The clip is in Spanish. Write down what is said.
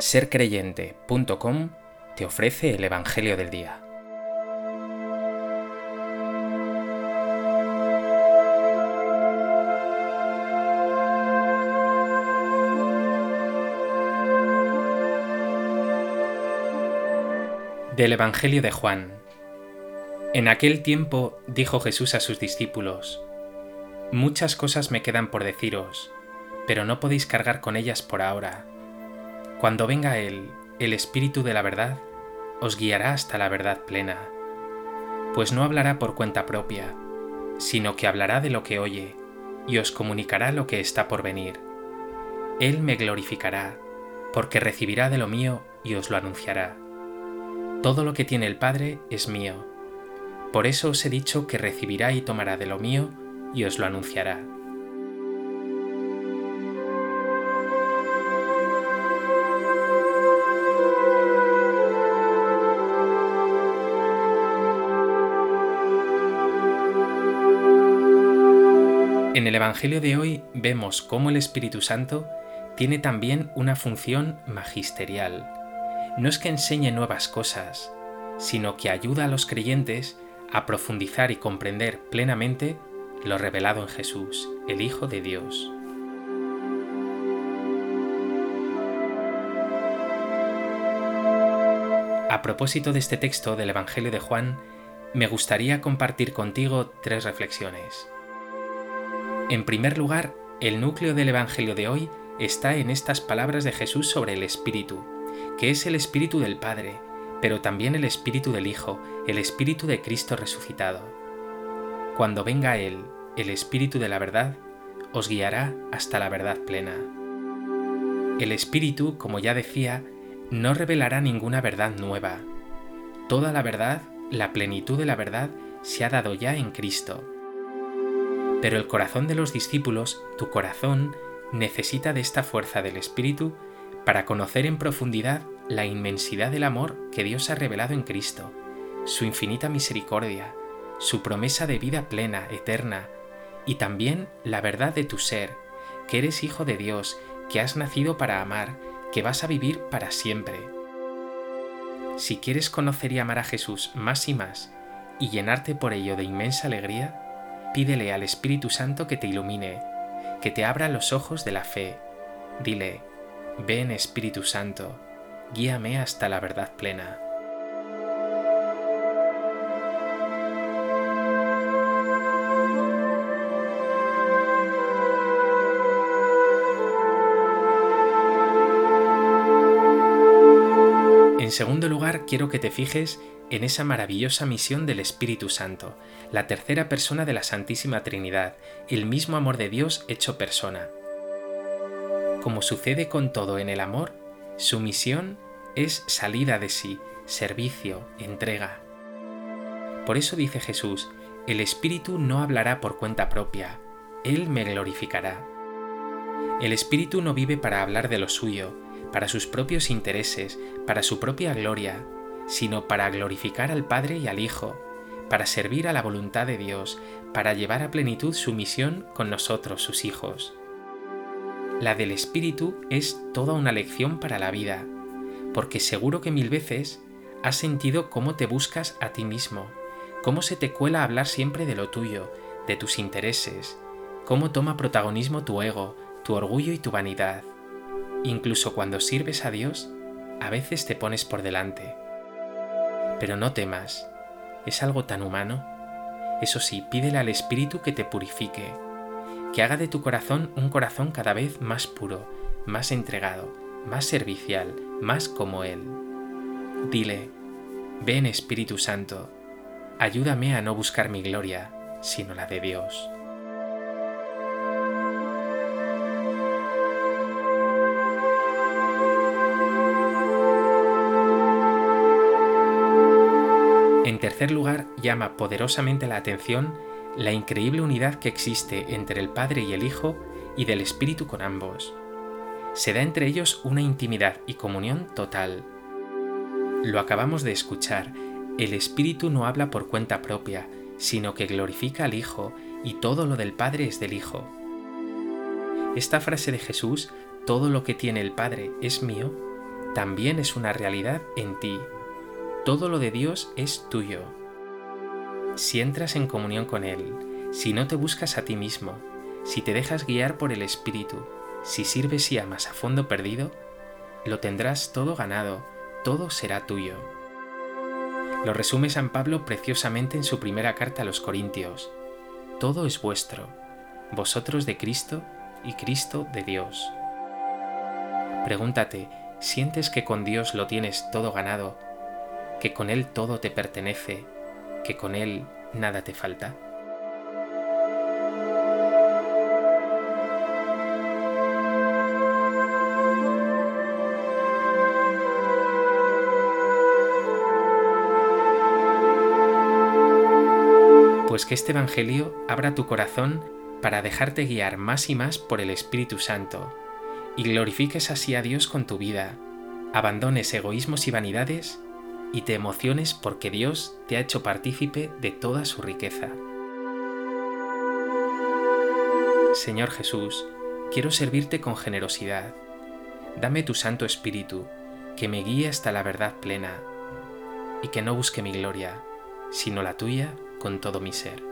sercreyente.com te ofrece el Evangelio del Día. Del Evangelio de Juan. En aquel tiempo dijo Jesús a sus discípulos, Muchas cosas me quedan por deciros, pero no podéis cargar con ellas por ahora cuando venga Él, el Espíritu de la verdad, os guiará hasta la verdad plena, pues no hablará por cuenta propia, sino que hablará de lo que oye, y os comunicará lo que está por venir. Él me glorificará, porque recibirá de lo mío y os lo anunciará. Todo lo que tiene el Padre es mío. Por eso os he dicho que recibirá y tomará de lo mío y os lo anunciará. En el Evangelio de hoy vemos cómo el Espíritu Santo tiene también una función magisterial. No es que enseñe nuevas cosas, sino que ayuda a los creyentes a profundizar y comprender plenamente lo revelado en Jesús, el Hijo de Dios. A propósito de este texto del Evangelio de Juan, me gustaría compartir contigo tres reflexiones. En primer lugar, el núcleo del Evangelio de hoy está en estas palabras de Jesús sobre el Espíritu, que es el Espíritu del Padre, pero también el Espíritu del Hijo, el Espíritu de Cristo resucitado. Cuando venga Él, el Espíritu de la verdad, os guiará hasta la verdad plena. El Espíritu, como ya decía, no revelará ninguna verdad nueva. Toda la verdad, la plenitud de la verdad, se ha dado ya en Cristo pero el corazón de los discípulos, tu corazón, necesita de esta fuerza del Espíritu para conocer en profundidad la inmensidad del amor que Dios ha revelado en Cristo, su infinita misericordia, su promesa de vida plena, eterna, y también la verdad de tu ser, que eres hijo de Dios, que has nacido para amar, que vas a vivir para siempre. Si quieres conocer y amar a Jesús más y más, y llenarte por ello de inmensa alegría, Pídele al Espíritu Santo que te ilumine, que te abra los ojos de la fe. Dile, ven Espíritu Santo, guíame hasta la verdad plena. En segundo lugar, quiero que te fijes en esa maravillosa misión del Espíritu Santo, la tercera persona de la Santísima Trinidad, el mismo amor de Dios hecho persona. Como sucede con todo en el amor, su misión es salida de sí, servicio, entrega. Por eso dice Jesús, el Espíritu no hablará por cuenta propia, Él me glorificará. El Espíritu no vive para hablar de lo suyo, para sus propios intereses, para su propia gloria, sino para glorificar al Padre y al Hijo, para servir a la voluntad de Dios, para llevar a plenitud su misión con nosotros, sus hijos. La del Espíritu es toda una lección para la vida, porque seguro que mil veces has sentido cómo te buscas a ti mismo, cómo se te cuela hablar siempre de lo tuyo, de tus intereses, cómo toma protagonismo tu ego, tu orgullo y tu vanidad. Incluso cuando sirves a Dios, a veces te pones por delante pero no temas, es algo tan humano. Eso sí, pídele al Espíritu que te purifique, que haga de tu corazón un corazón cada vez más puro, más entregado, más servicial, más como Él. Dile, ven Espíritu Santo, ayúdame a no buscar mi gloria, sino la de Dios. En tercer lugar, llama poderosamente la atención la increíble unidad que existe entre el Padre y el Hijo y del Espíritu con ambos. Se da entre ellos una intimidad y comunión total. Lo acabamos de escuchar, el Espíritu no habla por cuenta propia, sino que glorifica al Hijo y todo lo del Padre es del Hijo. Esta frase de Jesús, todo lo que tiene el Padre es mío, también es una realidad en ti. Todo lo de Dios es tuyo. Si entras en comunión con Él, si no te buscas a ti mismo, si te dejas guiar por el Espíritu, si sirves y amas a fondo perdido, lo tendrás todo ganado, todo será tuyo. Lo resume San Pablo preciosamente en su primera carta a los Corintios. Todo es vuestro, vosotros de Cristo y Cristo de Dios. Pregúntate, ¿sientes que con Dios lo tienes todo ganado? ¿Que con Él todo te pertenece? ¿Que con Él nada te falta? Pues que este Evangelio abra tu corazón para dejarte guiar más y más por el Espíritu Santo y glorifiques así a Dios con tu vida, abandones egoísmos y vanidades y te emociones porque Dios te ha hecho partícipe de toda su riqueza. Señor Jesús, quiero servirte con generosidad. Dame tu Santo Espíritu, que me guíe hasta la verdad plena, y que no busque mi gloria, sino la tuya con todo mi ser.